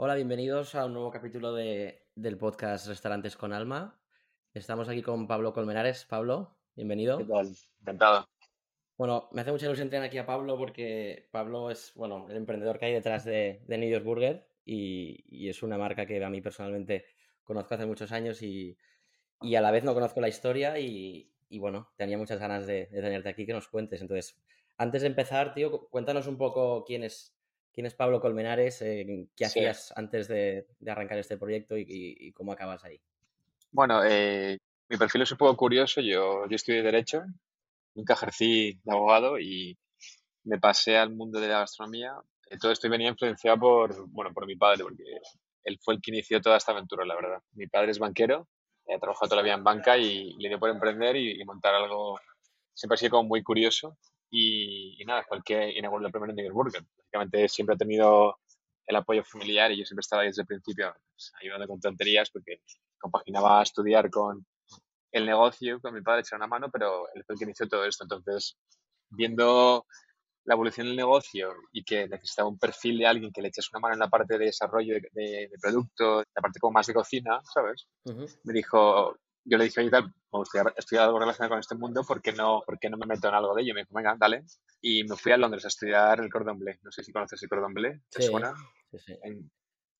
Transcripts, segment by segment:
Hola, bienvenidos a un nuevo capítulo de, del podcast Restaurantes con Alma. Estamos aquí con Pablo Colmenares. Pablo, bienvenido. ¿Qué tal? Encantado. Bueno, me hace mucha ilusión tener aquí a Pablo porque Pablo es, bueno, el emprendedor que hay detrás de, de New York Burger y, y es una marca que a mí personalmente conozco hace muchos años y, y a la vez no conozco la historia y, y bueno, tenía muchas ganas de, de, tenerte aquí que nos cuentes. Entonces, antes de empezar, tío, cuéntanos un poco quién es, quién es Pablo Colmenares, eh, qué sí. hacías antes de, de, arrancar este proyecto y, y, cómo acabas ahí. Bueno, eh, mi perfil es un poco curioso. Yo, yo estudié Derecho, nunca ejercí de abogado y me pasé al mundo de la gastronomía. Todo esto venía influenciado por, bueno, por mi padre, porque él fue el que inició toda esta aventura, la verdad. Mi padre es banquero he trabajado toda la vida en banca y, le dio por emprender y, y, montar algo. Siempre ha sido como muy curioso y, y nada, fue el que inauguró el primer New Burger. Básicamente siempre ha tenido el apoyo familiar y yo siempre estaba ahí desde el principio pues, ayudando con tonterías porque compaginaba estudiar con el negocio, con mi padre echar una mano, pero él fue el que inició todo esto. Entonces, viendo la evolución del negocio y que necesitaba un perfil de alguien que le echase una mano en la parte de desarrollo de, de, de producto, la parte como más de cocina, ¿sabes? Uh -huh. Me dijo, yo le dije, oye, tal, me gustaría estudiar algo relacionado con este mundo, ¿por qué, no, ¿por qué no me meto en algo de ello? Y me dijo, venga, dale. Y me fui a Londres a estudiar el cordon bleu. No sé si conoces el cordon bleu, ¿te sí, suena? Sí, sí. En,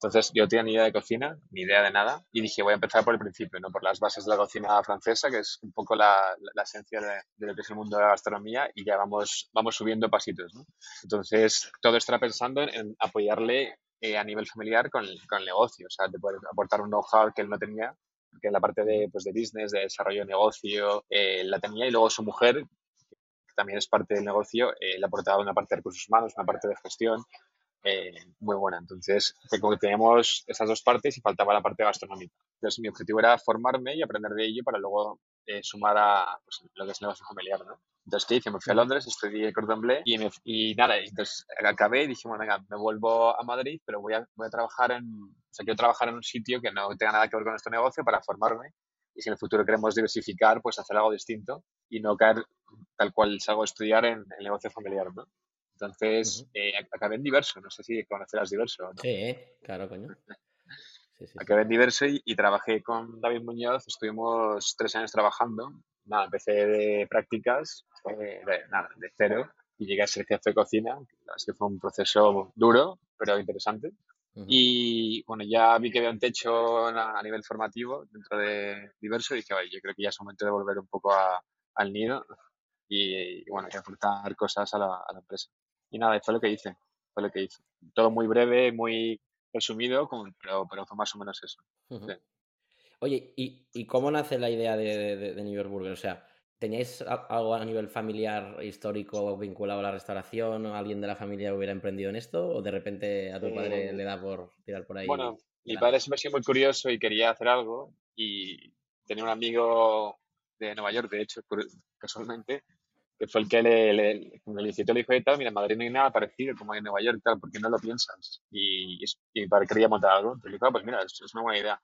entonces yo tenía ni idea de cocina, ni idea de nada, y dije voy a empezar por el principio, ¿no? por las bases de la cocina francesa, que es un poco la, la, la esencia de, de, lo que es el mundo de la gastronomía, y ya vamos, vamos subiendo pasitos. ¿no? Entonces todo estará pensando en, en apoyarle eh, a nivel familiar con con el negocio, o sea, de poder aportar un know-how que él no tenía, que en la parte de, pues, de business, de desarrollo de negocio, eh, la tenía, y luego su mujer, que también es parte del negocio, eh, le aportaba una parte de recursos humanos, una parte de gestión, eh, muy buena. Entonces, teníamos esas dos partes y faltaba la parte gastronómica. Entonces, mi objetivo era formarme y aprender de ello para luego eh, sumar a pues, lo que es el negocio familiar, ¿no? Entonces, ¿qué hice? Me fui a Londres, estudié cordon bleu y, me, y nada, entonces acabé y dije, bueno, venga, me vuelvo a Madrid, pero voy a, voy a trabajar en, o sea, quiero trabajar en un sitio que no tenga nada que ver con este negocio para formarme y si en el futuro queremos diversificar, pues hacer algo distinto y no caer tal cual salgo a estudiar en el negocio familiar, ¿no? Entonces, uh -huh. eh, acabé en Diverso, no sé si conocerás Diverso. ¿no? Sí, claro, coño. Sí, sí, acabé en Diverso y, trabajé con David Muñoz, estuvimos tres años trabajando. Nada, empecé de prácticas, eh, de, nada, de cero, y llegué a ser jefe de cocina. La es que fue un proceso duro, pero interesante. Uh -huh. Y bueno, ya vi que había un techo a, a nivel formativo dentro de Diverso y dije, vale, yo creo que ya es momento de volver un poco a, al nido y, y bueno, y aportar cosas a la, a la empresa. Y nada, fue lo que hice, fue lo que hice. Todo muy breve, muy resumido, pero, pero fue más o menos eso. Uh -huh. sí. Oye, ¿y, ¿y, cómo nace la idea de, de, de, New York Burger? O sea, ¿teníais algo a nivel familiar, histórico, vinculado a la restauración? ¿O alguien de la familia hubiera emprendido en esto? ¿O de repente a tu padre eh, le da por tirar por ahí? Bueno, mi padre siempre ha sido muy curioso y quería hacer algo. Y tenía un amigo de Nueva York, de hecho, casualmente, que fue el que le, le, le visitó le dijo, tal, mira, Madrid no hay nada parecido como en Nueva York, tal, ¿por qué no lo piensas? Y, y, padre quería montar algo. Entonces dijo, ah, pues mira, es, es, una buena idea.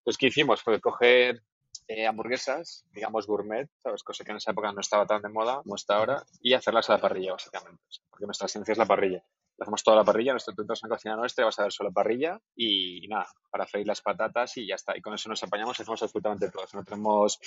Entonces, ¿qué hicimos? Fue coger eh, hamburguesas, digamos gourmet, ¿sabes? Cosa que en esa época no estaba tan de moda como está ahora, y hacerlas a la parrilla, básicamente. Porque nuestra esencia es la parrilla. Hacemos toda la parrilla, nuestro entras en la cocina nuestra y vas a ver solo parrilla y, y, nada, para freír las patatas y ya está. Y con eso nos apañamos y hacemos absolutamente todo. No tenemos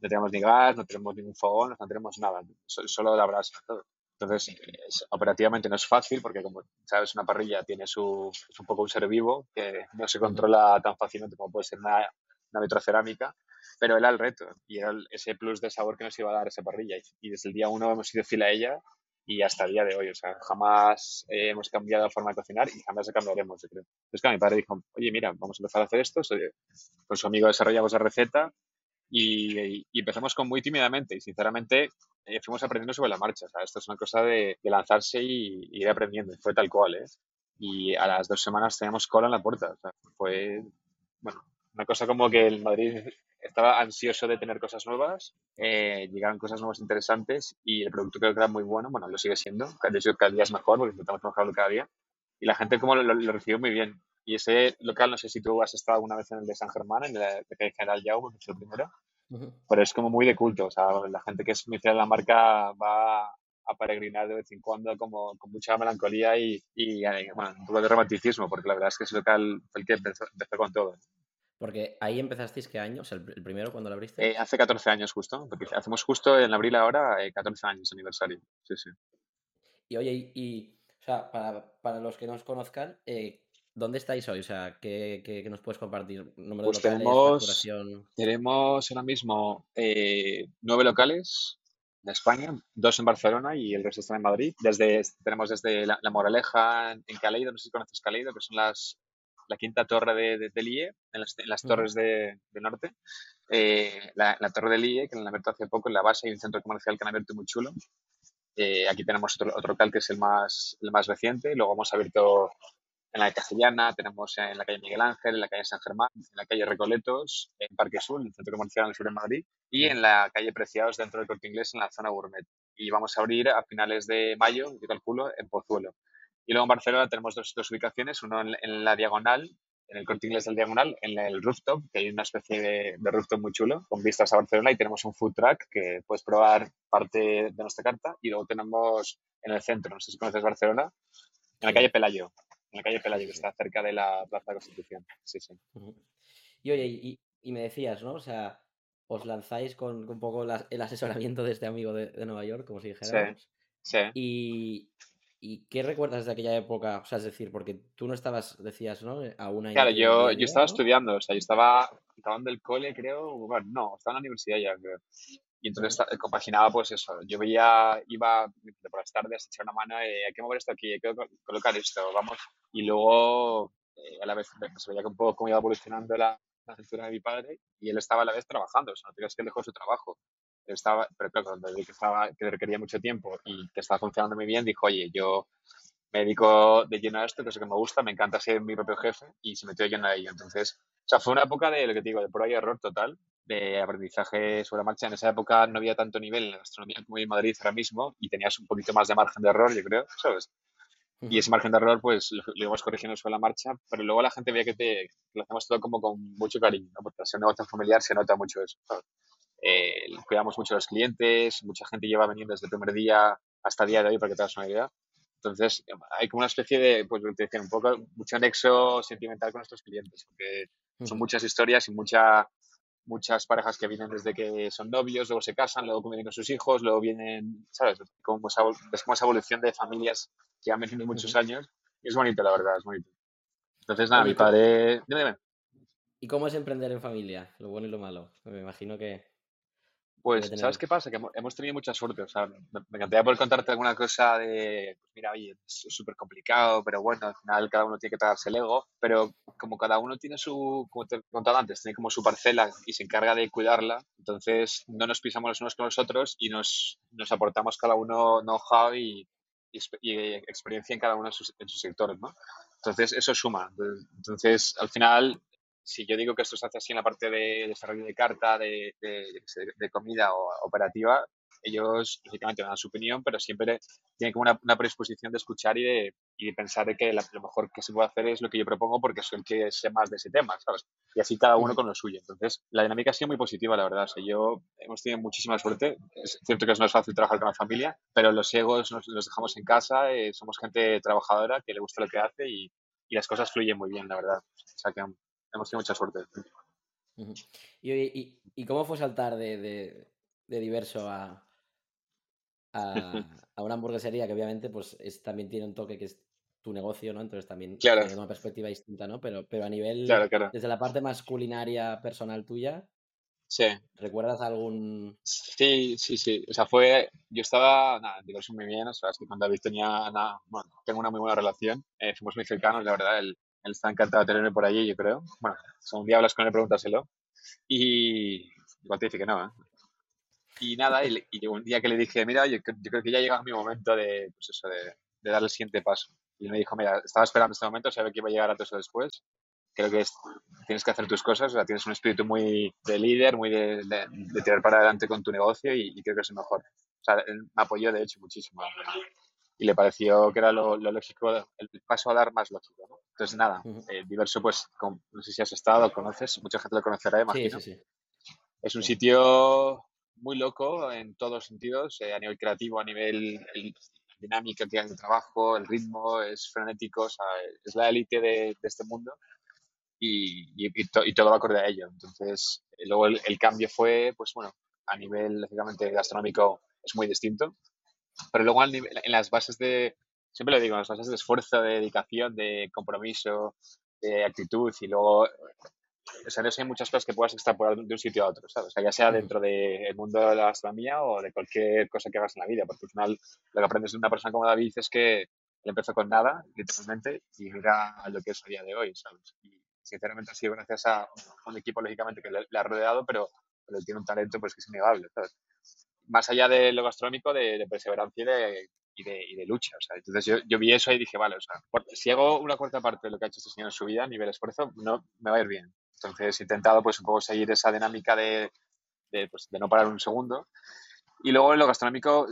no tenemos ni gas, no tenemos ningún fogón, no tenemos nada, solo la brasa, todo. Entonces, es, operativamente no es fácil porque, como sabes, una parrilla tiene su, es un poco un ser vivo que no se controla tan fácilmente como puede ser una, una vitrocerámica, pero era el reto y era el, ese plus de sabor que nos iba a dar esa parrilla. Y desde el día uno hemos sido fiel a ella y hasta el día de hoy. O sea, jamás eh, hemos cambiado la forma de cocinar y jamás la cambiaremos, yo creo. Entonces, claro, mi padre dijo, oye, mira, vamos a empezar a hacer esto. Con su amigo desarrollamos la receta y, y, empezamos con muy tímidamente y sinceramente eh, fuimos aprendiendo sobre la marcha. O sea, esto es una cosa de, de lanzarse y, y, ir aprendiendo. Fue tal cual, ¿eh? Y a las dos semanas teníamos cola en la puerta. O sea, fue, bueno, una cosa como que el Madrid estaba ansioso de tener cosas nuevas, eh, llegaron cosas nuevas interesantes y el producto creo que era muy bueno. Bueno, lo sigue siendo. De hecho, cada día es mejor porque intentamos mejorarlo cada día. Y la gente como lo, lo, lo recibió muy bien. Y ese local, no sé si tú has estado alguna vez en el de San Germán, en el de General Jaume, que es el primero, uh -huh. pero es como muy de culto. O sea, la gente que es muy fiel a la marca va a peregrinar de vez en cuando como con mucha melancolía y, y, bueno, un poco de romanticismo, porque la verdad es que ese local fue el que empezó, con todo. Porque ahí empezasteis qué año, o sea, el, primero cuando lo abriste. Eh, hace 14 años justo, porque hacemos justo en abril ahora 14 eh, años aniversario. Sí, sí. Y oye, y, o sea, para, para, los que no os conozcan, eh, ¿dónde estáis hoy? O sea, ¿qué, qué, nos puedes compartir? ¿Número pues de locales, tenemos, tenemos ahora mismo nueve locales en España, dos en Barcelona y el resto están en Madrid. Desde, tenemos desde La, Moraleja en Caleido, no sé si conoces Caleido, que son las, la quinta torre de, de, IE, en las, torres de, del norte. Eh, la, torre del IE, que la han abierto hace poco, en la base hay un centro comercial que han abierto muy chulo. Eh, aquí tenemos otro, otro local que es el más, el más reciente. Luego hemos abierto en la Castellana, tenemos en la calle Miguel Ángel, en la calle San Germán, en la calle Recoletos, en Parque Sur, en el centro comercial en el sur de Madrid, y en la calle Preciados dentro del Corte Inglés en la zona Gourmet. Y vamos a abrir a finales de mayo, yo calculo, en Pozuelo. Y luego en Barcelona tenemos dos, dos ubicaciones, uno en, la Diagonal, en el Corte Inglés del Diagonal, en el rooftop, que hay una especie de, de, rooftop muy chulo, con vistas a Barcelona, y tenemos un food truck que puedes probar parte de nuestra carta. Y luego tenemos en el centro, no sé si conoces Barcelona, en la calle Pelayo, en la calle Pelayo, que está cerca de la Plaza de Constitución. Sí, sí. Y oye, y, y, me decías, ¿no? O sea, os lanzáis con, un poco el asesoramiento de este amigo de, de, Nueva York, como si dijéramos. Sí, sí. Y, ¿Y qué recuerdas de aquella época? O sea, es decir, porque tú no estabas, decías, ¿no? A una Claro, yo, yo estaba estudiando, o sea, yo estaba acabando el cole, creo, bueno, no, estaba en la universidad ya, creo. Y entonces compaginaba, pues eso, yo veía, iba por las tardes a echar una mano, eh, hay que mover esto aquí, hay que colocar esto, vamos. Y luego, eh, a la vez, se veía que un poco cómo iba evolucionando la, la cintura de mi padre y él estaba a la vez trabajando, o sea, no tenías que dejó su trabajo. Estaba, pero claro, cuando vi que, estaba, que requería mucho tiempo y que estaba funcionando muy bien, dijo, oye, yo me dedico de lleno a esto, que es lo que me gusta, me encanta ser mi propio jefe y se metió lleno a ello. Entonces, o sea, fue una época de lo que te digo, de prueba y error total de aprendizaje sobre la marcha. En esa época no había tanto nivel en la gastronomía como en Madrid ahora mismo y tenías un poquito más de margen de error, yo creo, ¿sabes? Y ese margen de error, pues lo, íbamos corrigiendo sobre la marcha, pero luego la gente veía que, te, lo hacemos todo como con mucho cariño, ¿no? porque al ser un negocio familiar se nota mucho eso. Eh, cuidamos mucho a los clientes, mucha gente lleva veniendo desde el primer día hasta el día de hoy, para que te hagas una idea. Entonces, hay como una especie de, pues, te decía, un poco, mucho anexo sentimental con nuestros clientes, porque son muchas historias y mucha, muchas parejas que vienen desde que son novios, luego se casan, luego vienen con sus hijos, luego vienen, ¿sabes? Como esa, es como esa evolución de familias que han venido muchos años y es bonito, la verdad, es bonito. Entonces, nada, mi padre... Dime, dime. ¿Y cómo es emprender en familia? Lo bueno y lo malo. Me imagino que... Pues, ¿sabes qué pasa? Que hemos tenido mucha suerte. O sea, me, encantaría poder contarte alguna cosa de, pues mira, oye, es súper complicado, pero bueno, al final cada uno tiene que tragarse el ego. Pero como cada uno tiene su, como te he contado antes, tiene como su parcela y se encarga de cuidarla, entonces no nos pisamos los unos con los otros y nos, nos aportamos cada uno know-how y, y, experiencia en cada uno de sus, en sus sectores, ¿no? Entonces, eso suma. Entonces, al final, si yo digo que esto se hace así en la parte de desarrollo de carta, de, de, comida o operativa, ellos lógicamente dan su opinión, pero siempre tienen como una, predisposición de escuchar y de, y pensar de que lo mejor que se puede hacer es lo que yo propongo porque soy el que sé más de ese tema, ¿sabes? Y así cada uno con lo suyo. Entonces, la dinámica ha sido muy positiva, la verdad. O yo hemos tenido muchísima suerte. Es cierto que no es fácil trabajar con la familia, pero los egos nos, los dejamos en casa, eh, somos gente trabajadora que le gusta lo que hace y, y las cosas fluyen muy bien, la verdad. O sea que hemos tenido mucha suerte. ¿Y, y, cómo fue saltar de, de, diverso a, a, una hamburguesería que obviamente pues es, también tiene un toque que es tu negocio, ¿no? Entonces también tiene una perspectiva distinta, ¿no? Pero, pero a nivel, desde la parte más culinaria personal tuya, Sí. ¿Recuerdas algún...? Sí, sí, sí. O sea, fue... Yo estaba, nada, diverso muy bien. O sea, es que con David tenía, nada, bueno, tengo una muy buena relación. Eh, fuimos muy cercanos, la verdad. Él, él está encantado de tenerme por allí, yo creo. Bueno, si un día hablas con él, pregúntaselo. Y igual te dice que no, ¿eh? Y nada, y, y, un día que le dije, mira, yo, creo que ya llega mi momento de, pues eso, de, dar el siguiente paso. Y él me dijo, mira, estaba esperando este momento, sabe que iba a llegar antes o después. Creo que tienes que hacer tus cosas, o sea, tienes un espíritu muy de líder, muy de, de, tirar para adelante con tu negocio y, y, creo que es el mejor. O sea, él me apoyó, de hecho, muchísimo y le pareció que era lo, lógico, el paso a dar más lógico. ¿no? Entonces, nada, eh, Diverso, pues, no sé si has estado, conoces, mucha gente lo conocerá, imagino. Sí, sí, sí. Es un sitio muy loco en todos sentidos, a nivel creativo, a nivel dinámica que hay el trabajo, el ritmo es frenético, o sea, es la élite de, este mundo y, y, todo va acorde a ello. Entonces, luego el, el, cambio fue, pues bueno, a nivel, lógicamente, gastronómico es muy distinto, pero luego en las bases de, siempre lo digo, en las bases de esfuerzo, de dedicación, de compromiso, de actitud y luego o sea, no hay muchas cosas que puedas extrapolar de un sitio a otro, ¿sabes? O sea, ya sea dentro del mundo de la gastronomía o de cualquier cosa que hagas en la vida, porque al final lo que aprendes de una persona como David es que él empezó con nada, literalmente, y mira a lo que es a día de hoy, ¿sabes? Y sinceramente ha sido gracias a un equipo, lógicamente, que le, ha rodeado, pero, pero, él tiene un talento pues que es innegable, ¿sabes? Más allá de lo gastronómico, de, perseverancia y de, y de, y de, lucha. O sea, entonces yo, yo, vi eso y dije, vale, o sea, si hago una cuarta parte de lo que ha hecho este señor en su vida a nivel esfuerzo, no me va a ir bien. Entonces he intentado pues un poco seguir esa dinámica de, de, pues, de no parar un segundo. Y luego en lo gastronómico,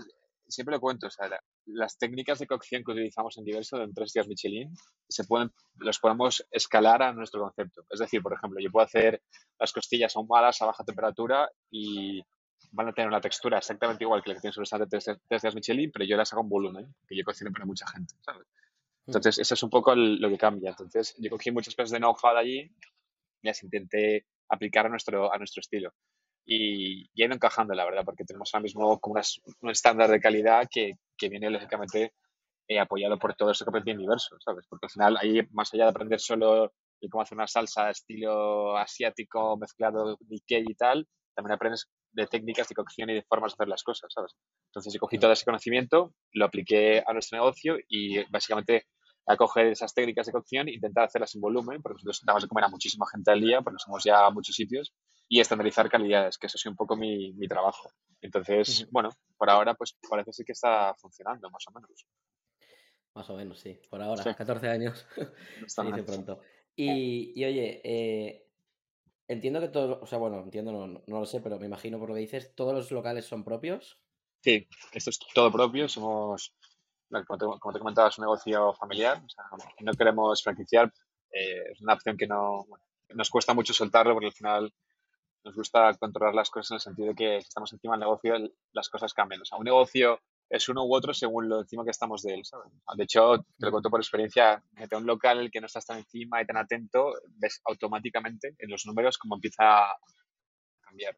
siempre lo cuento, o sea, las técnicas de cocción que utilizamos en diversos, en tres días Michelin, se pueden, los podemos escalar a nuestro concepto. Es decir, por ejemplo, yo puedo hacer las costillas ahumadas a baja temperatura y van a tener una textura exactamente igual que la que tienen sobre el tres, días Michelin, pero yo las hago en volumen, que yo cocino para mucha gente, ¿sabes? Mm. Entonces, eso es un poco lo que cambia. Entonces, yo cogí muchas cosas de know-how de allí las intenté aplicar a nuestro, a nuestro estilo. Y, y, ido encajando, la verdad, porque tenemos ahora mismo como un estándar de calidad que, que viene lógicamente eh, apoyado por todo esto que aprendí en diverso, ¿sabes? Porque al final, ahí, más allá de aprender solo cómo hacer una salsa estilo asiático mezclado Nikkei y tal, también aprendes de técnicas de cocción y de formas de hacer las cosas, ¿sabes? Entonces, yo cogí todo ese conocimiento, lo apliqué a nuestro negocio y básicamente a coger esas técnicas de cocción e intentar hacerlas en volumen, porque nosotros damos de comer a muchísima gente al día, porque somos ya a muchos sitios, y estandarizar calidades, que eso es un poco mi, mi trabajo. Entonces, bueno, por ahora pues parece ser que está funcionando, más o menos. Más o menos, sí. Por ahora, 14 años. se dice pronto. Y, y oye, eh, entiendo que todo, o sea, bueno, entiendo, no, no, lo sé, pero me imagino por lo que dices, ¿todos los locales son propios? Sí, esto es todo propio. Somos como te, como te es un negocio familiar. O sea, no queremos franquiciar. Eh, es una opción que no nos cuesta mucho soltarlo porque al final nos gusta controlar las cosas en el sentido de que si estamos encima del negocio, las cosas cambian. O sea, un negocio es uno u otro según lo encima que estamos de él. De hecho, te lo cuento por experiencia, mete un local el que no estás tan encima y tan atento, ves automáticamente en los números cómo empieza a cambiar.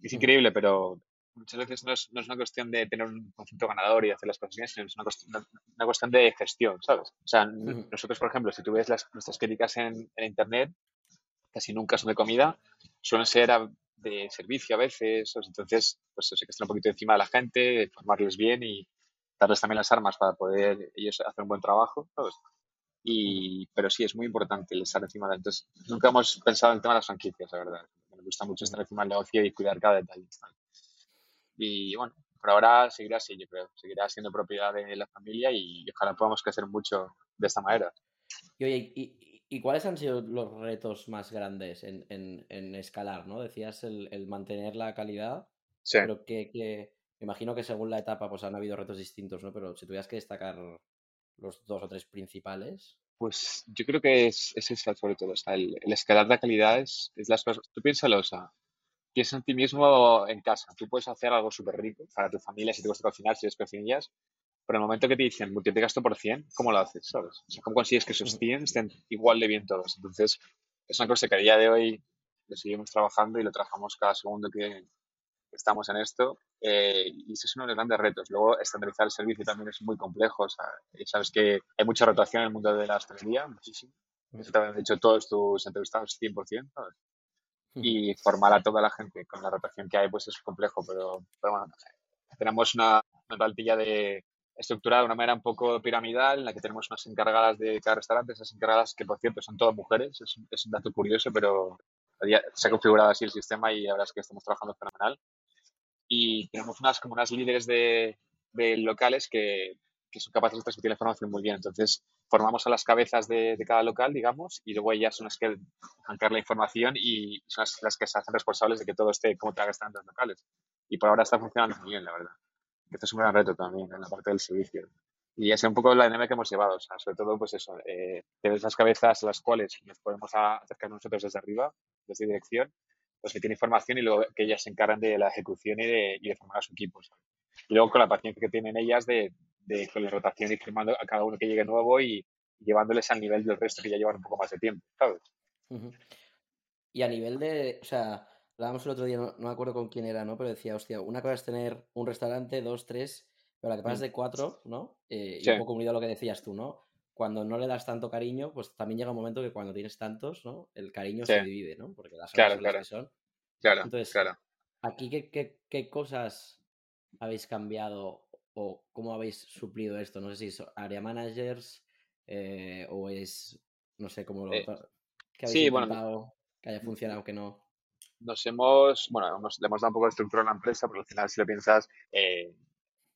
Es increíble, pero muchas veces no es, no es, una cuestión de tener un concepto ganador y hacer las cosas bien, sino es una cuestión, una cuestión de gestión, ¿sabes? O sea, nosotros, por ejemplo, si tú ves las, nuestras críticas en, en, Internet, casi nunca son de comida, suelen ser de servicio a veces, entonces, pues sé que estar un poquito encima de la gente, formarles bien y darles también las armas para poder ellos hacer un buen trabajo, ¿sabes? Y, pero sí, es muy importante el estar encima de Entonces, nunca hemos pensado en el tema de las franquicias, la verdad. Me gusta mucho estar encima del negocio y cuidar cada detalle. Y bueno, por ahora seguirá así, yo creo. Seguirá siendo propiedad de la familia y ojalá podamos crecer mucho de esta manera. Y oye, ¿y, y cuáles han sido los retos más grandes en, en, en escalar? ¿no? Decías el, el, mantener la calidad, sí. pero que, que, imagino que según la etapa pues han habido retos distintos, ¿no? Pero si tuvieras que destacar los dos o tres principales. Pues yo creo que es, es eso sobre todo. Sea, el, el, escalar la calidad es, es las cosas. Tú piénsalo, o sea, piensa en ti mismo en casa. Tú puedes hacer algo súper rico para tu familia si te gusta cocinar, si eres cocinillas, pero en el momento que te dicen multiplicas esto por 100, ¿cómo lo haces? ¿Sabes? O sea, ¿cómo consigues que esos 100 estén igual de bien todos? Entonces, es una cosa que a día de hoy lo seguimos trabajando y lo trabajamos cada segundo que estamos en esto. Eh, y ese es uno de los grandes retos. Luego, estandarizar el servicio también es muy complejo. O sea, sabes que hay mucha rotación en el mundo de la hostelería, muchísimo. Eso también han dicho todos tus entrevistados 100%, ¿sabes? y formar a toda la gente con la rotación que hay pues es complejo, pero, pero bueno, tenemos una, una plantilla de estructurada de una manera un poco piramidal en la que tenemos unas encargadas de cada restaurante, esas encargadas que por cierto son todas mujeres, es, es un dato curioso, pero se ha configurado así el sistema y la verdad es que estamos trabajando fenomenal. Y tenemos unas como unas líderes de, de locales que, que son capaces de transmitir la información muy bien. Entonces, formamos a las cabezas de, de, cada local, digamos, y luego ellas son las que arrancar la información y son las, que se hacen responsables de que todo esté como estar en los locales. Y por ahora está funcionando muy bien, la verdad. Esto es un gran reto también en la parte del servicio. Y es un poco la dinámica que hemos llevado, o sea, sobre todo, pues eso, eh, tener esas cabezas a las cuales nos podemos acercar nosotros desde arriba, desde dirección, pues que tiene información y luego que ellas se encargan de la ejecución y de, y de formar a su equipo. Luego con la paciencia que tienen ellas de, de con la rotación y firmando a cada uno que llegue nuevo y, llevándoles al nivel del resto que ya llevan un poco más de tiempo, ¿sabes? Y a nivel de, o sea, hablábamos el otro día, no, me acuerdo con quién era, ¿no? Pero decía, hostia, una cosa es tener un restaurante, dos, tres, pero la que pasa es mm. de cuatro, ¿no? Eh, y un poco unido a lo que decías tú, ¿no? Cuando no le das tanto cariño, pues también llega un momento que cuando tienes tantos, ¿no? El cariño se divide, ¿no? Porque las claro, claro. que son. Claro, Entonces, claro. Aquí, ¿qué, qué, qué cosas habéis cambiado o cómo habéis suplido esto? No sé si es área managers eh, o es, no sé, cómo lo... Eh, habéis sí, bueno, que haya funcionado, que no nos hemos, bueno, le hemos dado un poco de estructura a la empresa, pero al final si lo piensas, eh,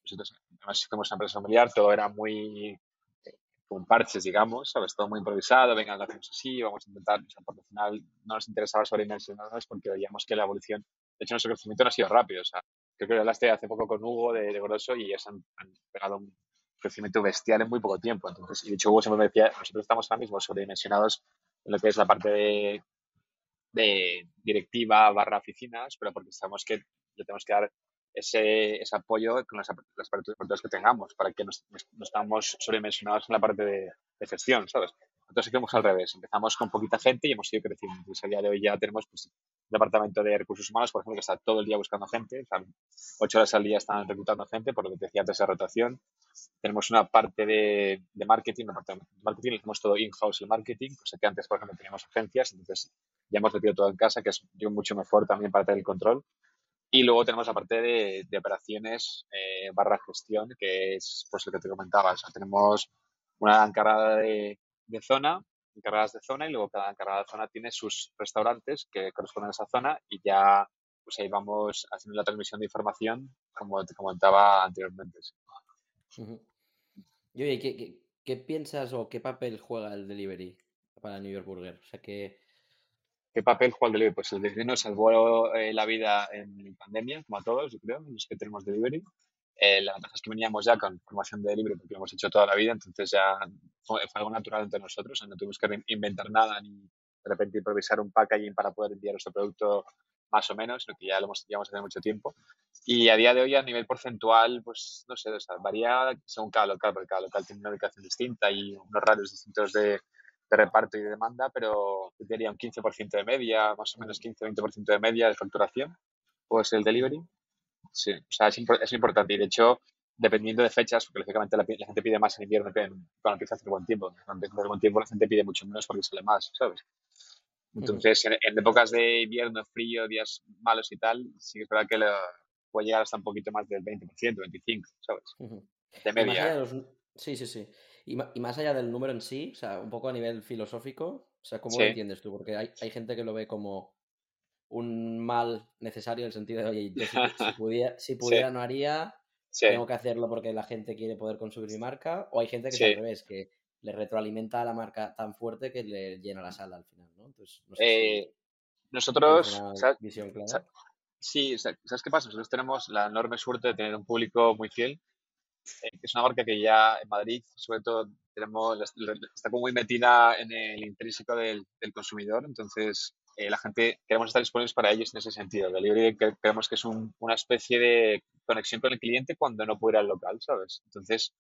nosotros fuimos una empresa familiar, todo era muy eh, con parches, digamos, ¿sabes? Todo muy improvisado, venga, lo hacemos así, vamos a intentar, o sea, porque al final no nos interesaba sobredimensionarnos porque veíamos que la evolución, de hecho nuestro crecimiento no ha sido rápido, o sea, creo que hablaste hace poco con Hugo de, de Grosso y ellos han, han, pegado un crecimiento bestial en muy poco tiempo, entonces, y de hecho Hugo siempre me decía, nosotros estamos ahora mismo sobredimensionados en lo que es la parte de de directiva barra oficinas, pero porque sabemos que le tenemos que dar ese, ese apoyo con las, las aperturas que tengamos para que no estamos sobredimensionados en la parte de, gestión, ¿sabes? Entonces hicimos al revés. Empezamos con poquita gente y hemos ido creciendo. Entonces, a día de hoy ya tenemos pues, departamento de recursos humanos, por ejemplo, que está todo el día buscando gente. O sea, ocho horas al día están reclutando gente, por lo que te decía antes de rotación. Tenemos una parte de, de marketing, una parte de marketing, hacemos todo in-house el marketing, cosa que antes, por ejemplo, teníamos agencias. Entonces, ya hemos metido todo en casa, que es mucho mejor también para tener el control. Y luego tenemos la parte de, de operaciones eh, barra gestión, que es pues lo que te comentaba. O sea, tenemos una encargada de, de, zona, encargadas de zona, y luego cada encargada de zona tiene sus restaurantes que corresponden a esa zona y ya pues ahí vamos haciendo la transmisión de información, como te comentaba anteriormente. Y oye, ¿qué, qué, qué piensas o qué papel juega el delivery para New York Burger? O sea, que ¿Qué papel juega el delivery? Pues el delivery nos salvó eh, la vida en pandemia, como a todos, yo creo, los que tenemos delivery. Eh, la ventaja es que veníamos ya con formación de delivery porque lo hemos hecho toda la vida, entonces ya fue, algo natural entre nosotros, no tuvimos que inventar nada ni de repente improvisar un packaging para poder enviar nuestro producto más o menos, lo que ya lo hemos, llevamos hace mucho tiempo. Y a día de hoy, a nivel porcentual, pues no sé, o sea, varía según cada local, porque cada local tiene una ubicación distinta y unos radios distintos de, de reparto y de demanda, pero diría un 15% de media, más o menos 15-20% de media de facturación, pues el delivery. Sí, o sea, es, es, importante y de hecho, dependiendo de fechas, porque lógicamente la, gente pide más en invierno que en, cuando empieza a hacer buen tiempo. Cuando empieza a hacer buen tiempo la gente pide mucho menos porque sale más, ¿sabes? Entonces, en, épocas de invierno, frío, días malos y tal, sí que es verdad que puede llegar hasta un poquito más del 20%, 25%, ¿sabes? De media. Sí, sí, sí. Y, más allá del número en sí, o sea, un poco a nivel filosófico, o sea, ¿cómo lo entiendes tú? Porque hay, hay, gente que lo ve como un mal necesario en el sentido de, oye, yo si, pudiera, si pudiera no haría, tengo que hacerlo porque la gente quiere poder consumir mi marca, o hay gente que es al revés, que le retroalimenta a la marca tan fuerte que le llena la sala al final, ¿no? Entonces, no sé eh, nosotros, visión clara. Sí, ¿sabes qué pasa? Nosotros tenemos la enorme suerte de tener un público muy fiel eh, es una marca que ya en Madrid, sobre todo, tenemos, está como muy metida en el intrínseco del, consumidor, entonces eh, la gente queremos estar disponibles para ellos en ese sentido. El delivery creemos que es una especie de conexión con el cliente cuando no puede ir al local, ¿sabes? Entonces,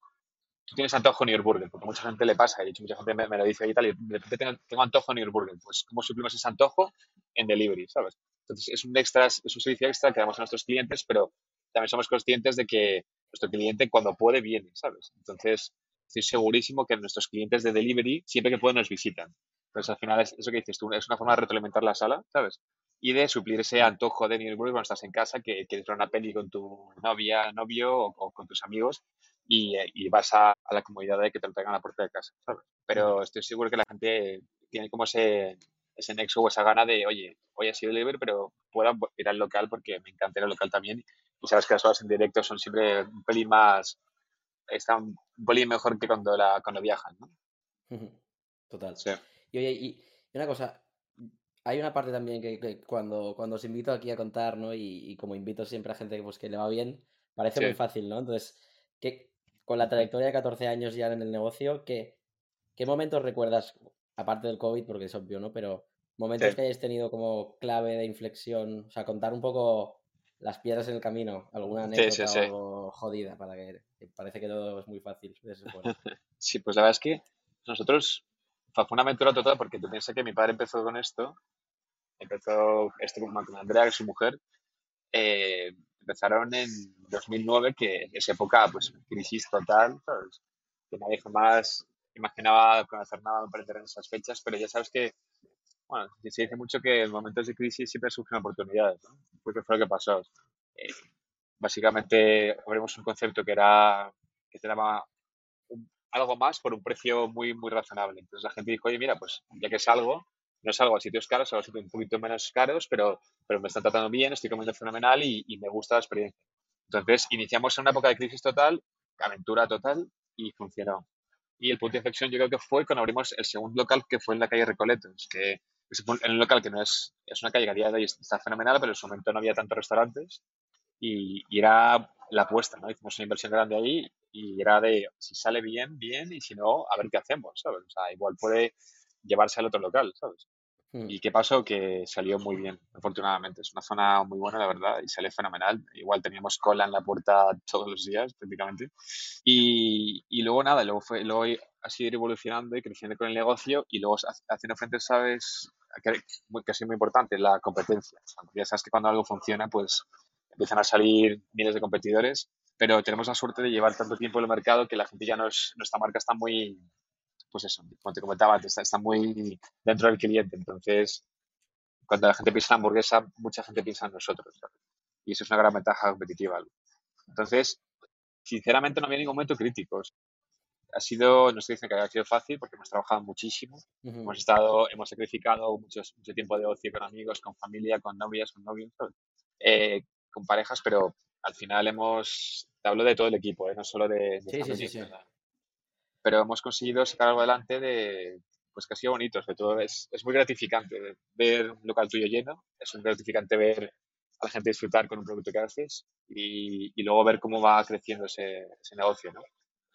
tú tienes antojo New York Burger, porque mucha gente le pasa, de hecho mucha gente me, lo dice y tal, y de repente tengo, tengo antojo New York Burger, pues ¿cómo suplimos ese antojo? En delivery, ¿sabes? Entonces es un extra, es un servicio extra que damos a nuestros clientes, pero también somos conscientes de que nuestro cliente cuando puede viene, ¿sabes? Entonces, estoy segurísimo que nuestros clientes de delivery siempre que pueden nos visitan. Entonces, al final, es eso que dices tú, es una forma de retroalimentar la sala, ¿sabes? Y de suplir ese antojo de New cuando estás en casa, que quieres ver una peli con tu novia, novio o, con tus amigos y, y vas a, la comodidad de que te lo traigan a la puerta de casa, ¿sabes? Pero estoy seguro que la gente tiene como ese, ese nexo o esa gana de, oye, hoy ha sido delivery, pero puedo ir al local porque me encanta ir al local también y sabes que las horas en directo son siempre un pelín más, están un pelín mejor que cuando, la, cuando viajan, ¿no? Total. Sí. Y oye, y una cosa, hay una parte también que, cuando, cuando os invito aquí a contar, ¿no? Y, como invito siempre a gente pues, que le va bien, parece muy fácil, ¿no? Entonces, que con la trayectoria de 14 años ya en el negocio, ¿qué, qué momentos recuerdas, aparte del COVID, porque es obvio, ¿no? Pero momentos Sí. que hayáis tenido como clave de inflexión, o sea, contar un poco las piedras en el camino, alguna anécdota sí. o jodida, para que, que parece que todo es muy fácil. Sí, pues la verdad es que nosotros fue una aventura total porque tú piensas que mi padre empezó con esto, empezó esto con, Andrea, que es su mujer, eh, empezaron en 2009, que es época, pues, crisis total, ¿sabes? Que nadie jamás imaginaba conocer nada emprender en esas fechas, pero ya sabes que, bueno, se dice mucho que en momentos de crisis siempre surgen oportunidades, ¿no? Porque fue lo que pasó. Eh, básicamente abrimos un concepto que era, que se llama algo más por un precio muy, muy razonable. Entonces la gente dijo, oye, mira, pues ya que es algo, no es algo a sitios caros, algo a sitios un poquito menos caros, pero, pero me están tratando bien, estoy comiendo fenomenal y, me gusta la experiencia. Entonces iniciamos en una época de crisis total, aventura total y funcionó. Y el punto de inflexión yo creo que fue cuando abrimos el segundo local que fue en la calle Recoletos, que es un local que no es, es una calle que a día de hoy está fenomenal, pero en su momento no había tantos restaurantes y, y era la apuesta, ¿no? Hicimos una inversión grande ahí y era de si sale bien, bien, y si no, a ver qué hacemos, ¿sabes? O sea, igual puede llevarse al otro local, ¿sabes? Hmm. ¿Y qué pasó? Que salió muy bien, afortunadamente. Es una zona muy buena, la verdad, y sale fenomenal. Igual teníamos cola en la puerta todos los días, prácticamente. Y, y luego nada, luego, fue, luego ha sido evolucionando y creciendo con el negocio y luego hac- haciendo frente, ¿sabes? Que, sido muy importante, la competencia. O sea, ya sabes que cuando algo funciona, pues empiezan a salir miles de competidores, pero tenemos la suerte de llevar tanto tiempo en el mercado que la gente ya nos, nuestra marca está muy, pues eso, como te comentaba, está, está muy dentro del cliente. Entonces, cuando la gente piensa en hamburguesa, mucha gente piensa en nosotros. ¿sabes? Y eso es una gran ventaja competitiva. Entonces, sinceramente no había ningún momento crítico. Ha sido, no estoy diciendo que haya sido fácil porque hemos trabajado muchísimo. Ujú. Hemos estado, hemos sacrificado muchos, mucho tiempo de ocio con amigos, con familia, con novias, con novios. Eh, con parejas, pero al final hemos, te hablo de todo el equipo, ¿eh? no solo de, de Sí, sí, sí, sí. pero hemos conseguido sacar algo adelante de, pues que ha sido bonito, sobre todo es, es muy gratificante ver un local tuyo lleno, es muy gratificante ver a la gente disfrutar con un producto que haces y, y luego ver cómo va creciendo ese, ese negocio, ¿no?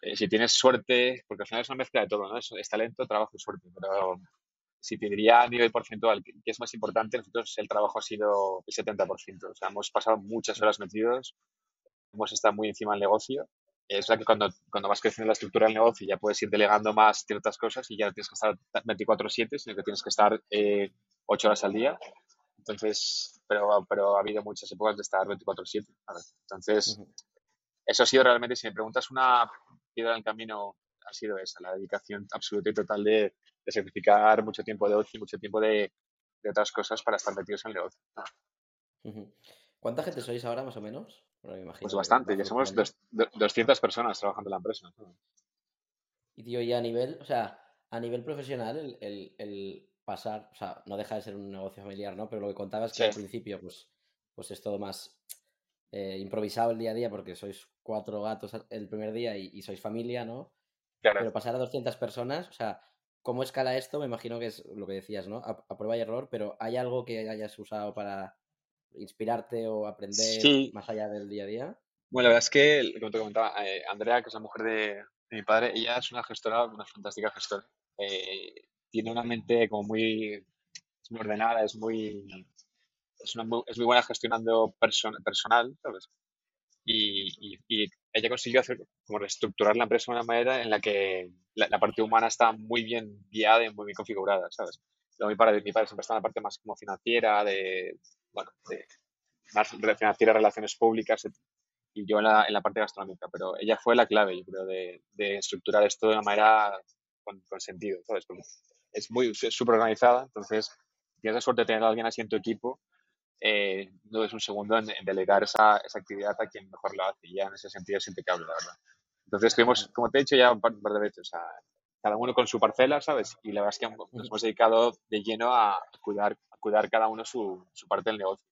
Eh, si tienes suerte, porque al final es una mezcla de todo, ¿no? Es, es talento, trabajo y suerte, pero si te diría a nivel porcentual que, es más importante, nosotros el trabajo ha sido el 70%, o sea, hemos pasado muchas horas metidos, hemos estado muy encima del negocio es la que cuando, cuando vas creciendo la estructura del negocio ya puedes ir delegando más ciertas cosas y ya no tienes que estar 24/7, sino que tienes que estar eh, 8 horas al día. Entonces, pero, pero ha habido muchas épocas de estar 24/7. ¿sabes? Entonces, Ujú. eso ha sido realmente, si me preguntas una piedra en el camino, ha sido esa, la dedicación absoluta y total de, de sacrificar mucho tiempo de ocio y mucho tiempo de, de otras cosas para estar metidos en el negocio. ¿Cuánta gente sois ahora, más o menos? Bueno, me imagino Pues bastante, ya somos dos- do- 200 personas trabajando en la empresa. Y tío, y a nivel, o sea, a nivel profesional, el, el- el pasar, o sea, no deja de ser un negocio familiar, ¿no? Pero lo que contabas que Sí, al principio, pues, pues es todo más eh, improvisado el día a día porque sois cuatro gatos el primer día y, y sois familia, ¿no? Claro. Pero pasar a 200 personas, o sea, ¿cómo escala esto? Me imagino que es lo que decías, ¿no? A, a prueba y error, pero ¿hay algo que hayas usado para inspirarte o aprender Sí, más allá del día a día? Bueno, la verdad es que, como te comentaba, eh, Andrea, que es la mujer de, de mi padre, ella es una gestora, una fantástica gestora. Eh, tiene una mente como muy, es muy ordenada, es muy, es, una muy, es muy buena gestionando person- personal, ¿sabes? Y, y, y ella consiguió hacer, como reestructurar la empresa de una manera en la que la, parte humana está muy bien guiada y muy bien configurada, ¿sabes? Mi padre, mi padre siempre está en la parte más como financiera, de, bueno, de más financiera, relaciones públicas, y yo en la, en la parte gastronómica, pero ella fue la clave, yo creo, de, de estructurar esto de una manera con, sentido, ¿sabes? Es muy súper organizada, entonces tienes la suerte de tener a alguien así en tu equipo, eh, no es un segundo en, en delegar esa, esa actividad a quien mejor lo hace, y ya en ese sentido es impecable, la verdad. Entonces estuvimos, Ujú, como te he dicho ya un par, un par de veces, o sea, cada uno con su parcela, ¿sabes? Y la verdad es que nos hemos dedicado de lleno a cuidar, a cuidar cada uno su, su parte del negocio.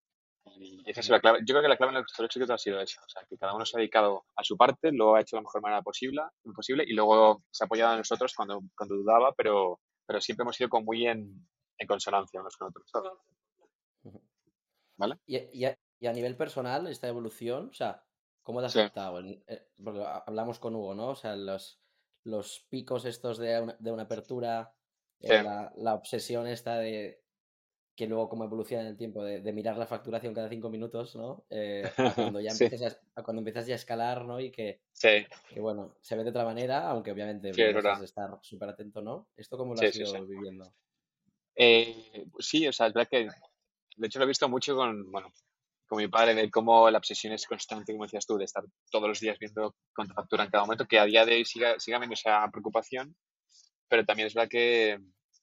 Y esa es la clave. Yo creo que la clave en el éxito ha sido esa. O sea, que cada uno se ha dedicado a su parte, lo ha hecho de la mejor manera posible, posible y luego se ha apoyado en nosotros cuando, cuando dudaba, pero, pero siempre hemos ido como muy en, en consonancia unos con otros. ¿sabes? ¿Vale? Y, y a, y a nivel personal, esta evolución, o sea, ¿cómo te ha Sí, afectado? En- eh, porque ha- hablamos con Hugo, ¿no? O sea, los, los picos estos de una, de una apertura, sí, eh, la, la obsesión esta de que luego como evoluciona en el tiempo de, mirar la facturación cada cinco minutos, ¿no? Eh, cuando ya empiezas a, cuando empiezas ya a escalar, ¿no? Y que, sí. que, bueno, se ve de otra manera, aunque obviamente de estar súper atento, ¿no? ¿Esto cómo lo has ido viviendo? Eh, sí, o sea, es verdad que, de hecho lo he visto mucho con, bueno, con mi padre, ver cómo la obsesión es constante, como decías tú, de estar todos los días viendo cuánta factura en cada momento, que a día de hoy siga, siga habiendo esa preocupación, pero también es verdad que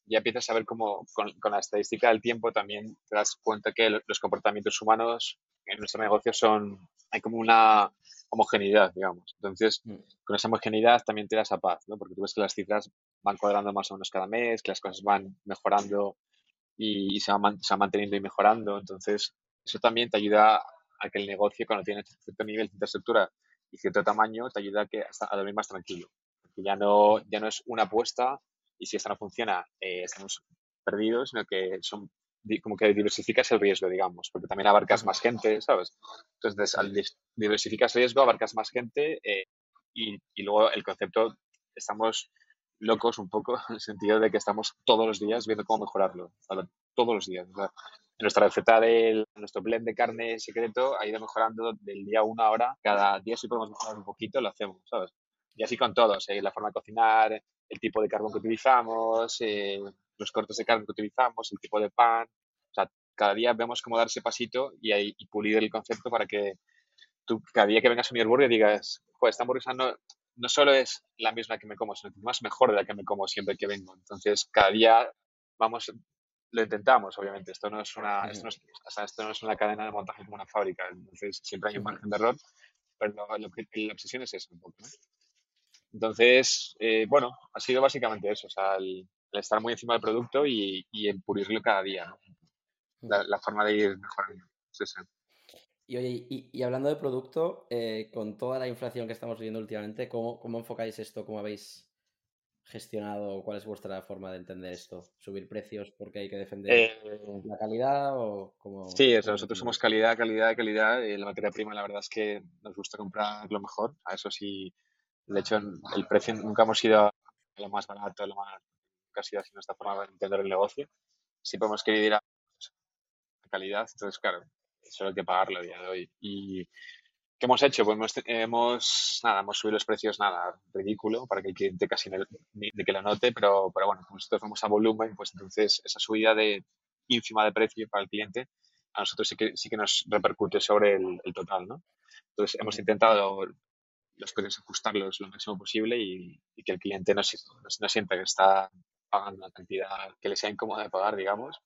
ya empiezas a ver cómo con, la estadística del tiempo también te das cuenta que los comportamientos humanos en nuestro negocio son, hay como una homogeneidad, digamos. Entonces, mm. con esa homogeneidad también te das a paz, ¿no? Porque tú ves que las cifras van cuadrando más o menos cada mes, que las cosas van mejorando y, se, van, se van manteniendo y mejorando. Entonces, eso también te ayuda a que el negocio, cuando tiene cierto nivel de infraestructura y cierto tamaño, te ayuda a, que, a dormir más tranquilo. Porque ya no, ya no es una apuesta y si esta no funciona, eh, estamos perdidos, sino que son como que diversificas el riesgo, digamos, porque también abarcas más gente, ¿sabes? Entonces, al diversificas riesgo, abarcas más gente eh, y, y, luego el concepto, estamos locos un poco en el sentido de que estamos todos los días viendo cómo mejorarlo, todos los días. en nuestra receta de nuestro blend de carne secreto ha ido mejorando del día a una hora, cada día si podemos mejorar un poquito, lo hacemos, ¿sabes? Y así con todos, la forma de cocinar, el tipo de carbón que utilizamos, eh, los cortes de carne que utilizamos, el tipo de pan. O cada día vemos cómo dar ese pasito y, y pulir el concepto para que tú cada día que vengas a mi hamburguesa digas, pues esta hamburguesa no solo es la misma que me como, sino que es más mejor de la que me como siempre que vengo. Entonces, cada día vamos, lo intentamos, obviamente. Esto no es una, esto no es, o sea, esto no es una cadena de montaje como una fábrica. Entonces, siempre hay un margen de error, pero la obsesión es eso un poco, ¿no? Entonces, eh, bueno, ha sido básicamente eso, o sea, el, estar muy encima del producto y, y el pulirlo cada día, ¿no? la, forma de ir mejorando. Y oye, y, hablando de producto, eh, con toda la inflación que estamos viviendo últimamente, ¿cómo, ¿cómo, enfocáis esto? ¿Cómo habéis gestionado? ¿Cuál es vuestra forma de entender esto? ¿Subir precios porque hay que defender eh, la calidad o cómo? Sí, eso, nosotros somos calidad, calidad, calidad. Y la materia prima, la verdad es que nos gusta comprar lo mejor. A eso sí, de hecho, el precio nunca hemos ido a lo más barato, lo más, sido así nuestra forma de entender el negocio. Siempre hemos querido ir a calidad, entonces, claro, eso hay que pagarlo a día de hoy. ¿Y qué hemos hecho? Pues hemos, nada, hemos subido los precios, nada, ridículo, para que el cliente casi de que lo note, pero, pero bueno, como nosotros vamos a volumen, pues entonces esa subida de ínfima de precio para el cliente a nosotros sí que, sí que nos repercute sobre el, el total, ¿no? Entonces hemos intentado los precios ajustarlos lo máximo posible y, que el cliente no, no, sienta que está pagando una cantidad que le sea incómoda de pagar, digamos.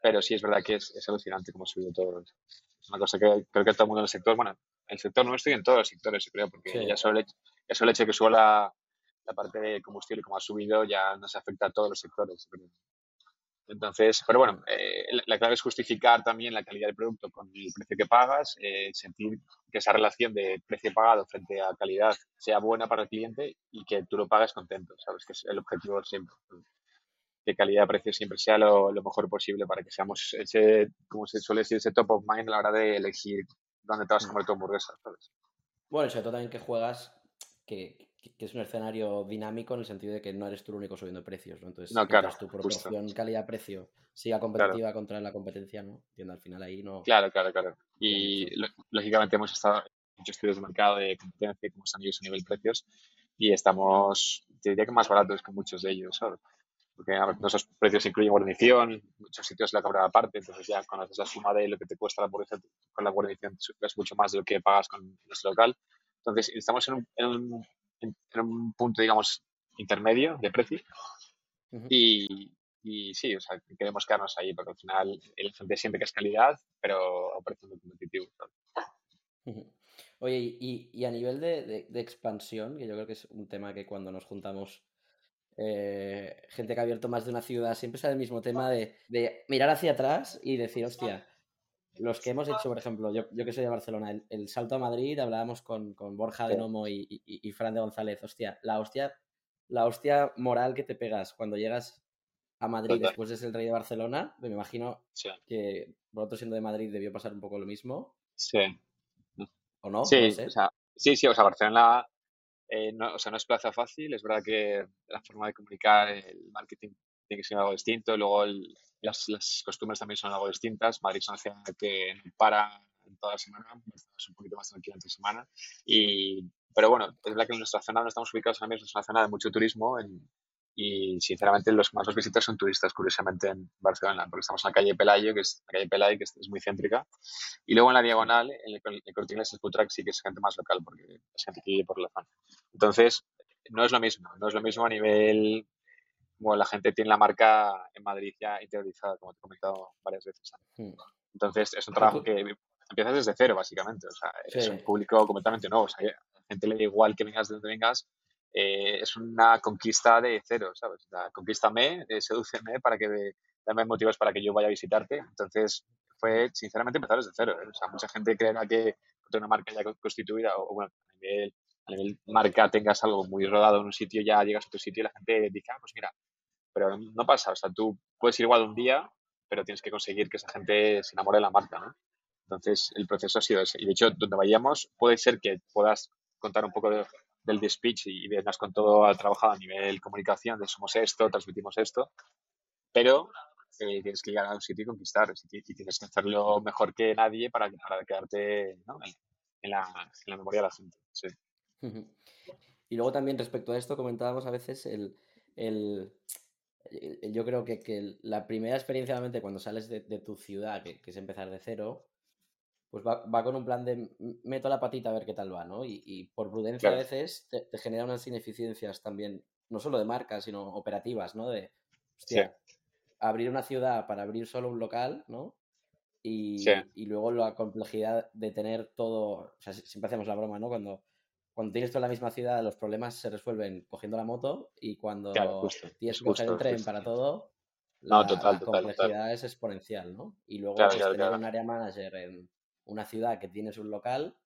Pero sí es verdad que es, es alucinante cómo ha subido todo. Es una cosa que creo que todo el mundo en el sector, bueno, el sector nuestro y en todos los sectores, yo creo, porque ya, solo el, ya hecho que suba la, la, parte de combustible como ha subido ya nos afecta a todos los sectores. Entonces, pero bueno, eh, la clave es justificar también la calidad del producto con el precio que pagas, eh, sentir que esa relación de precio pagado frente a calidad sea buena para el cliente y que tú lo pagues contento, ¿sabes? Que es el objetivo siempre. Que calidad-precio siempre sea lo, mejor posible para que seamos ese, como se suele decir, ese top of mind a la hora de elegir dónde te vas a comer tu hamburguesa, ¿sabes? Bueno, sobre todo también que juegas, que, que es un escenario dinámico en el sentido de que no eres tú el único subiendo precios, ¿no? Entonces, no, claro, tu proporción calidad-precio siga competitiva contra la competencia, ¿no? Entiendo, al final ahí no... Claro, claro, claro. Y lógicamente hemos estado muchos estudios de mercado de competencia, como están ellos a nivel precios, y estamos, te diría que más baratos que muchos de ellos, ¿sabes? Porque nuestros precios incluyen guarnición, muchos sitios la cobran aparte, entonces ya conoces la suma de lo que te cuesta la hamburguesa con la guarnición, es mucho más de lo que pagas con nuestro local. Entonces, estamos en un, en un en, un punto, digamos, intermedio de precio. y, y, sí, o sea, queremos quedarnos ahí, porque al final el gente siempre que es calidad, pero a precio muy competitivo. Oye, y, y, a nivel de, de, expansión, que yo creo que es un tema que cuando nos juntamos eh, gente que ha abierto más de una ciudad, siempre sale el mismo tema de, de, mirar hacia atrás y decir, hostia, los que hemos hecho, por ejemplo, yo, yo que soy de Barcelona, el, salto a Madrid, hablábamos con, con Borja de Nomo y, y, Fran de González, hostia, la hostia, la hostia moral que te pegas cuando llegas a Madrid después de ser el rey de Barcelona, me imagino que vosotros siendo de Madrid debió pasar un poco lo mismo. Sí. ¿O no? Sí, o sea, sí, sí, o sea, Barcelona eh, no, o sea, no es plaza fácil, es verdad que la forma de comunicar, el marketing tiene que ser algo distinto, luego el, las, costumbres también son algo distintas. Madrid es una ciudad que para toda la semana, es un poquito más tranquila entre semana. Y, pero bueno, es verdad que en nuestra zona no estamos ubicados ahora mismo, es una zona de mucho turismo en, y sinceramente los que más nos visitan son turistas, curiosamente, en Barcelona, porque estamos en la calle Pelayo, que es la calle Pelayo, que es, muy céntrica. Y luego en la diagonal, en el, el Corte Inglés, el Futrack sí que es gente más local, porque es gente que vive por la zona. Entonces, no es lo mismo, no es lo mismo a nivel como la gente tiene la marca en Madrid ya interiorizada, como te he comentado varias veces. Hmm. Entonces, es un trabajo que empiezas desde cero, básicamente. O sea, es un público completamente nuevo. O sea, a la gente le da igual que vengas de donde vengas, eh, es una conquista de cero, ¿sabes? O conquístame, eh, sedúceme para que dame motivos para que yo vaya a visitarte. Entonces, fue sinceramente empezar desde cero. ¿eh? O sea, mucha gente creerá que con una marca ya constituida o, bueno, a nivel, marca tengas algo muy rodado en un sitio, ya llegas a tu sitio y la gente dice, ah, pues mira, pero no pasa. O sea, tú puedes ir igual un día, pero tienes que conseguir que esa gente se enamore de la marca. Entonces, el proceso ha sido ese. Y de hecho, donde vayamos, puede ser que puedas contar un poco de, del speech y vengas con todo al trabajado a nivel comunicación, de somos esto, transmitimos esto, pero eh, tienes que llegar a un sitio y conquistar y, tienes que hacerlo mejor que nadie para, quedarte en, la, en, la, memoria de la gente. Sí. Y luego también respecto a esto comentábamos a veces el, el, yo creo que, que, la primera experiencia realmente cuando sales de, tu ciudad, que, es empezar de cero, pues va, va, con un plan de meto la patita a ver qué tal va, ¿no? Y, y por prudencia a veces te, genera unas ineficiencias también, no solo de marca, sino operativas, ¿no? De, hostia, abrir una ciudad para abrir solo un local, ¿no? Y, y, luego la complejidad de tener todo, o sea, siempre hacemos la broma, ¿no? Cuando, cuando tienes toda la misma ciudad, los problemas se resuelven cogiendo la moto y cuando tienes que coger el tren para todo, la, complejidad es exponencial, ¿no? Y luego pues, tener un área manager en una ciudad que tienes un local,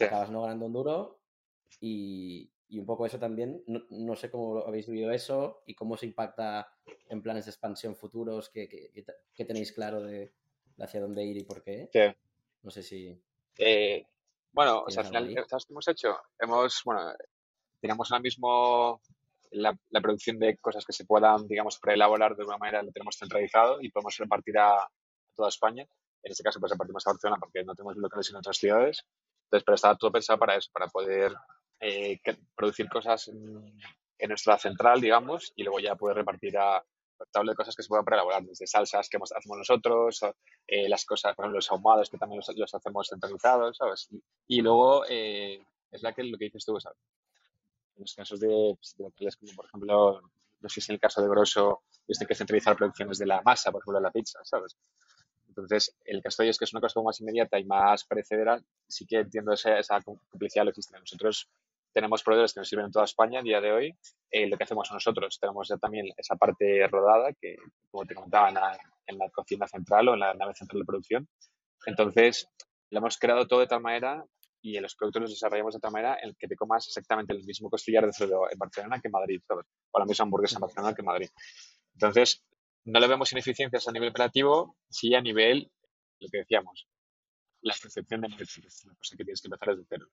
acabas no ganando un duro y, un poco eso también, no, sé cómo habéis vivido eso y cómo se impacta en planes de expansión futuros que, que, tenéis claro de, hacia dónde ir y por qué. No sé si... Eh, bueno, o sea, al final, ¿sabes qué hemos hecho? Hemos, bueno, tenemos ahora mismo la, producción de cosas que se puedan, digamos, preelaborar de alguna manera, lo tenemos centralizado y podemos repartir a toda España. En este caso, pues repartimos a Barcelona porque no tenemos locales en otras ciudades. Entonces, pero está todo pensado para eso, para poder eh, producir cosas en, nuestra central, digamos, y luego ya poder repartir a tabla de cosas que se puedan preelaborar, desde salsas que hacemos nosotros, eh, las cosas, por ejemplo, los ahumados que también los, hacemos centralizados, ¿sabes? Y, luego eh, es la que lo que dices tú, ¿sabes? En los casos de, locales como, por ejemplo, no sé si en el caso de Grosso, tienen que centralizar producciones de la masa, por ejemplo, de la pizza, ¿sabes? Entonces, el caso de ellos, que es una cosa más inmediata y más perecedera, sí que entiendo esa, esa complicidad logística. Nosotros tenemos proveedores que nos sirven en toda España a día de hoy. Eh, lo que hacemos nosotros, tenemos ya también esa parte rodada, que como te comentaba, en la, cocina central o en la nave central de producción. Entonces, lo hemos creado todo de tal manera y en los productos los desarrollamos de tal manera en que te comas exactamente el mismo costillar de cerdo en Barcelona que en Madrid, o la misma hamburguesa en Barcelona que Madrid. Entonces, no le vemos ineficiencias a nivel operativo, sí a nivel, lo que decíamos, la percepción de marketing, es una cosa que tienes que empezar desde cero,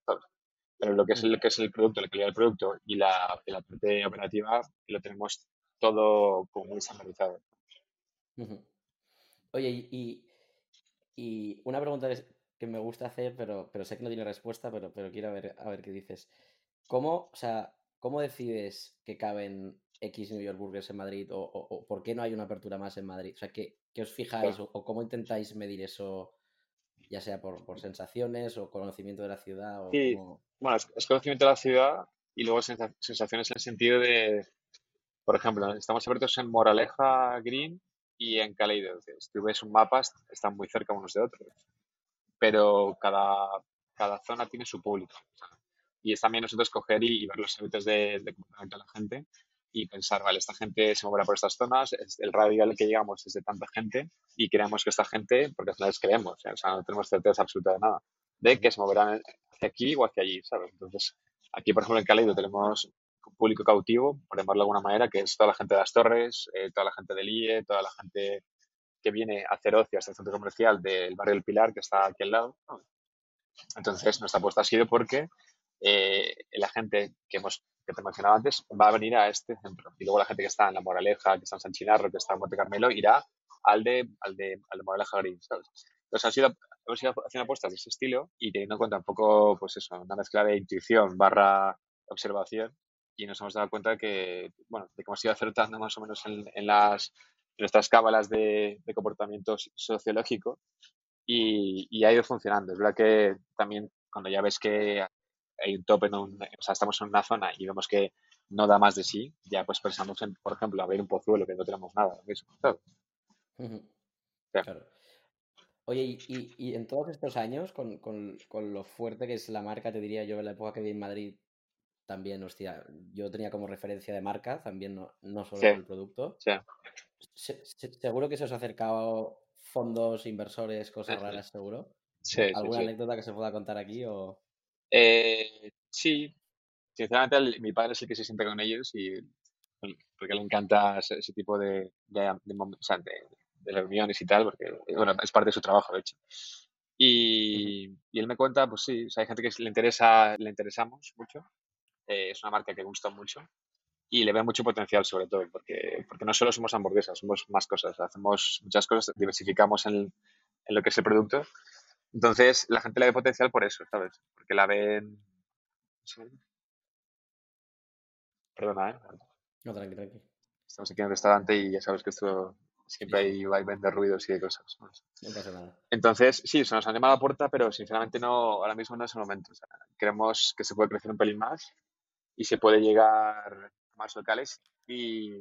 Pero lo que es el, que es el producto, la calidad del producto y la, la parte operativa, lo tenemos todo como muy estandarizado. Oye, y, y, una pregunta que me gusta hacer, pero, pero sé que no tiene respuesta, pero, pero quiero ver, a ver qué dices. ¿Cómo, o sea, ¿cómo decides que caben X New York Burgers en Madrid o, por qué no hay una apertura más en Madrid? O sea, ¿qué, os fijáis o, cómo intentáis medir eso, ya sea por, sensaciones o conocimiento de la ciudad? Sí, bueno, es, conocimiento de la ciudad y luego sensaciones en el sentido de, por ejemplo, estamos abiertos en Moraleja Green y en Caleido. Si tú ves un mapa, están muy cerca unos de otros, pero cada, cada zona tiene su público. Y es también nosotros coger y, ver los hábitos de, de comportamiento de la gente y pensar, vale, esta gente se moverá por estas zonas, el radio al que llegamos es de tanta gente y creemos que esta gente, porque al final creemos, ¿eh? o sea, no tenemos certeza absoluta de nada, de que se moverán hacia aquí o hacia allí, ¿sabes? Entonces, aquí, por ejemplo, en Caleido tenemos un público cautivo, por llamarlo de alguna manera, que es toda la gente de las torres, eh, toda la gente del IE, toda la gente que viene a hacer ocio hasta el centro comercial del barrio del Pilar, que está aquí al lado. Entonces, nuestra apuesta ha sido porque eh, la gente que hemos que te mencionaba antes va a venir a este centro y luego la gente que está en La Moraleja, que está en San Chinarro, que está en Monte Carmelo irá al de, al de, al de modelaje green, ¿sabes? Entonces sido, hemos ido haciendo apuestas de ese estilo y teniendo en cuenta un poco, pues eso, una mezcla de intuición barra observación y nos hemos dado cuenta que, bueno, de que hemos ido acertando más o menos en, en las nuestras cábalas de, de comportamiento sociológico y, y, ha ido funcionando. Es verdad que también cuando ya ves que hay un top en un, o sea, estamos en una zona y vemos que no da más de sí, ya pues pensamos en, por ejemplo, abrir un pozuelo que no tenemos nada. Mismo, ¿sabes? Claro. Oye, y, y, y, en todos estos años, con, con, con, lo fuerte que es la marca, te diría yo, en la época que vi en Madrid, también, hostia, yo tenía como referencia de marca, también no, no solo sí. el producto. Sí. Se, se, seguro que se os ha acercado fondos, inversores, cosas Sí. raras, seguro. Sí, ¿Alguna anécdota que se pueda contar aquí? O... Eh, sí, sinceramente el- mi padre sí que se siente con ellos y porque le encanta ese, ese tipo de, de, de o sea, de reuniones y tal, porque bueno, es parte de su trabajo, de hecho. Y, y él me cuenta, pues sí, o sea, hay gente que le interesa, le interesamos mucho, eh, es una marca que gusta mucho y le ve mucho potencial sobre todo, porque, porque no solo somos hamburguesas, somos más cosas, hacemos muchas cosas, diversificamos en, en lo que es el producto. Entonces, la gente le ve potencial por eso, ¿sabes? Porque la ven... sí. Perdona, ¿eh? No, tranqui, tranqui. Estamos aquí en el restaurante y ya sabes que esto siempre hay vaivén de ruidos y de cosas. ¿no? No pasa nada. Entonces, sí, se nos han llamado a la puerta, pero sinceramente no, ahora mismo no es el momento. O sea, creemos que se puede crecer un pelín más y se puede llegar a más locales y,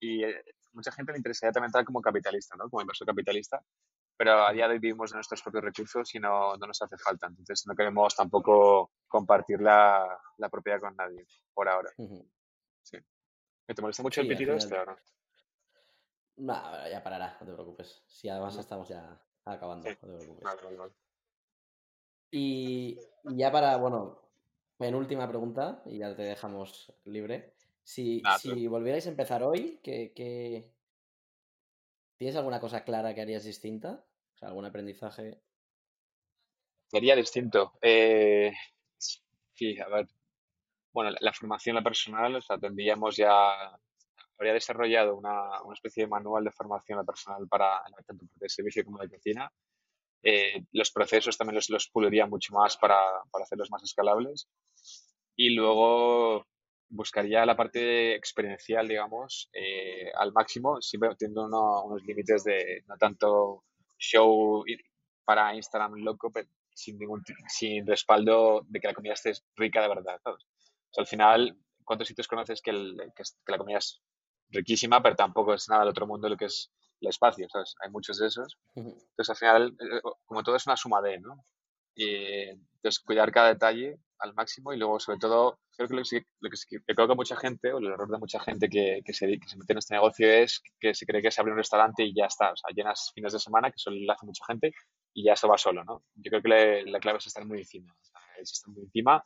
y eh, mucha gente le interesaría también estar como capitalista, ¿no? Como inversor capitalista, pero a día de hoy vivimos de nuestros propios recursos y no, no nos hace falta. Entonces, no queremos tampoco compartir la, la propiedad con nadie por ahora. Sí. ¿Me te molesta mucho Sí, el pitido este o no? Ya parará, no te preocupes. Si además estamos ya acabando, no te preocupes. Vale, vale, vale. Y ya para, bueno, penúltima pregunta, y ya te dejamos libre. Si, si volvierais a empezar hoy, ¿qué, qué... ¿tienes alguna cosa clara que harías distinta? Sea, algún aprendizaje. Sería distinto. Eh, sí, a ver. Bueno, la, formación la personal, o tendríamos ya, habría desarrollado una, una especie de manual de formación la personal para tanto de servicio como de cocina. Eh, los procesos también los, los puliría mucho más para, para hacerlos más escalables. Y luego buscaría la parte experiencial, digamos, eh, al máximo, siempre teniendo uno- unos límites de no tanto show para Instagram loco, pero sin ningún sin respaldo de que la comida esté rica de verdad, ¿sabes? O sea, al final, ¿cuántos sitios conoces que, el- que que la comida es riquísima, pero tampoco es nada del otro mundo lo que es el espacio, ¿sabes? Hay muchos de esos. Entonces, al final, eh, como todo es una suma de, ¿no? Y, entonces, cuidar cada detalle al máximo y luego, sobre todo, creo que lo que, que, creo que mucha gente, o el error de mucha gente que, que, se, que se mete en este negocio es que se cree que es abrir un restaurante y ya está. O sea, llenas fines de semana, que eso lo hace mucha gente, y ya eso va solo, ¿no? Yo creo que la, la clave es estar muy encima. O sea, es estar muy encima,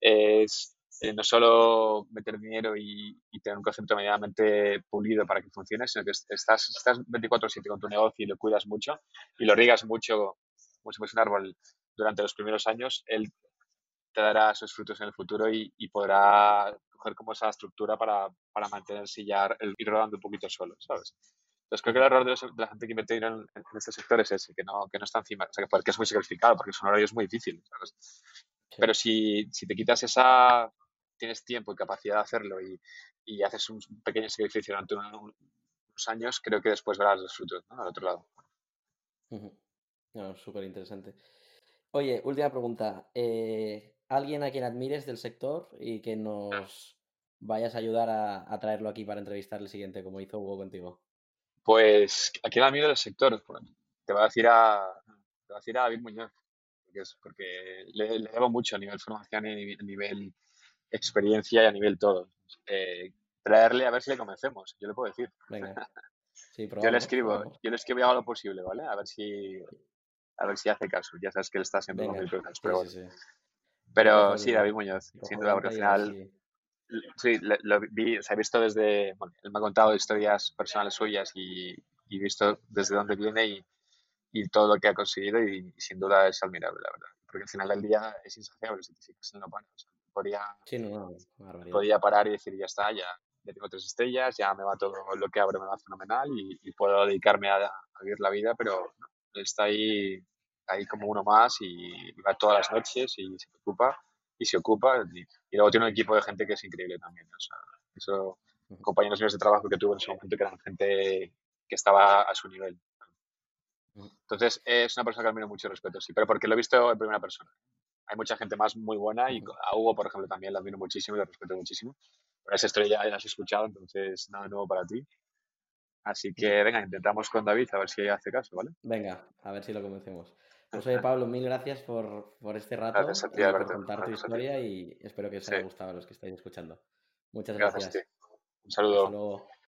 es eh, no solo meter dinero y, y tener un concepto medianamente pulido para que funcione, sino que estás, estás 24/7 con tu negocio y lo cuidas mucho y lo riegas mucho, como si fuese un árbol durante los primeros años, él te dará sus frutos en el futuro y, y podrá coger como esa estructura para, para mantenerse y ya el- ir rodando un poquito solo, ¿sabes? Entonces creo que el error de, los- de la gente que invierte dinero en, en este sector es ese, que no, que no está encima, o sea, que es muy sacrificado, porque es un horario es muy difícil, ¿sabes? Sí. Pero si, si te quitas esa, tienes tiempo y capacidad de hacerlo y, y haces un pequeño sacrificio durante un- unos años, creo que después verás los frutos, ¿no? Al otro lado. No, súper interesante. Oye, última pregunta. Eh, ¿Alguien a quien admires del sector y que nos vayas a ayudar a, a traerlo aquí para entrevistar el siguiente, como hizo Hugo contigo? Pues, ¿a quién admiro del sector? Bueno, te voy a decir a, te voy a decir a David Muñoz, porque, es, porque le, le debo mucho a nivel formación y a nivel, experiencia y a nivel todo. Eh, traerle a ver si le convencemos, yo le puedo decir. Venga. Sí, Yo le probamos, escribo, probamos. yo le escribo y hago lo posible, ¿vale? A ver si, a ver si hace caso. Ya sabes que él está siempre con Venga. mil cosas, Sí, pero sí, bueno. sí. Pero Cojo sí, David Muñoz, sin duda, porque al y a final, sí, le- lo vi, o sea, he visto desde, bueno, él me ha contado historias personales suyas y, y visto desde dónde viene y, y todo lo que ha conseguido y, y sin duda es admirable, la verdad. Porque al final del día es insaciable si te fijas lo para. O sea, podría, Sí, no, no, podría parar y decir ya está, ya, ya tengo tres estrellas, ya me va todo lo que abro, me va fenomenal y, puedo dedicarme a, vivir la vida, pero está ahí, ahí como uno más y, va todas las noches y se preocupa y se ocupa. Y, luego tiene un equipo de gente que es increíble también. O sea, eso, compañeros míos de trabajo que tuve en ese momento que eran gente que estaba a su nivel. Entonces, es una persona que admiro mucho respeto, sí, pero porque lo he visto en primera persona. Hay mucha gente más muy buena y a Hugo, por ejemplo, también lo admiro muchísimo y lo respeto muchísimo. Pero esa estrella ya la has escuchado, entonces nada nuevo para ti. Así que venga, intentamos con David a ver si hace caso, ¿vale? Venga, a ver si lo convencemos. Pues oye, Pablo, mil gracias por, por este rato por contar tu historia y espero que os haya gustado a los que estáis escuchando. Muchas gracias. Un saludo.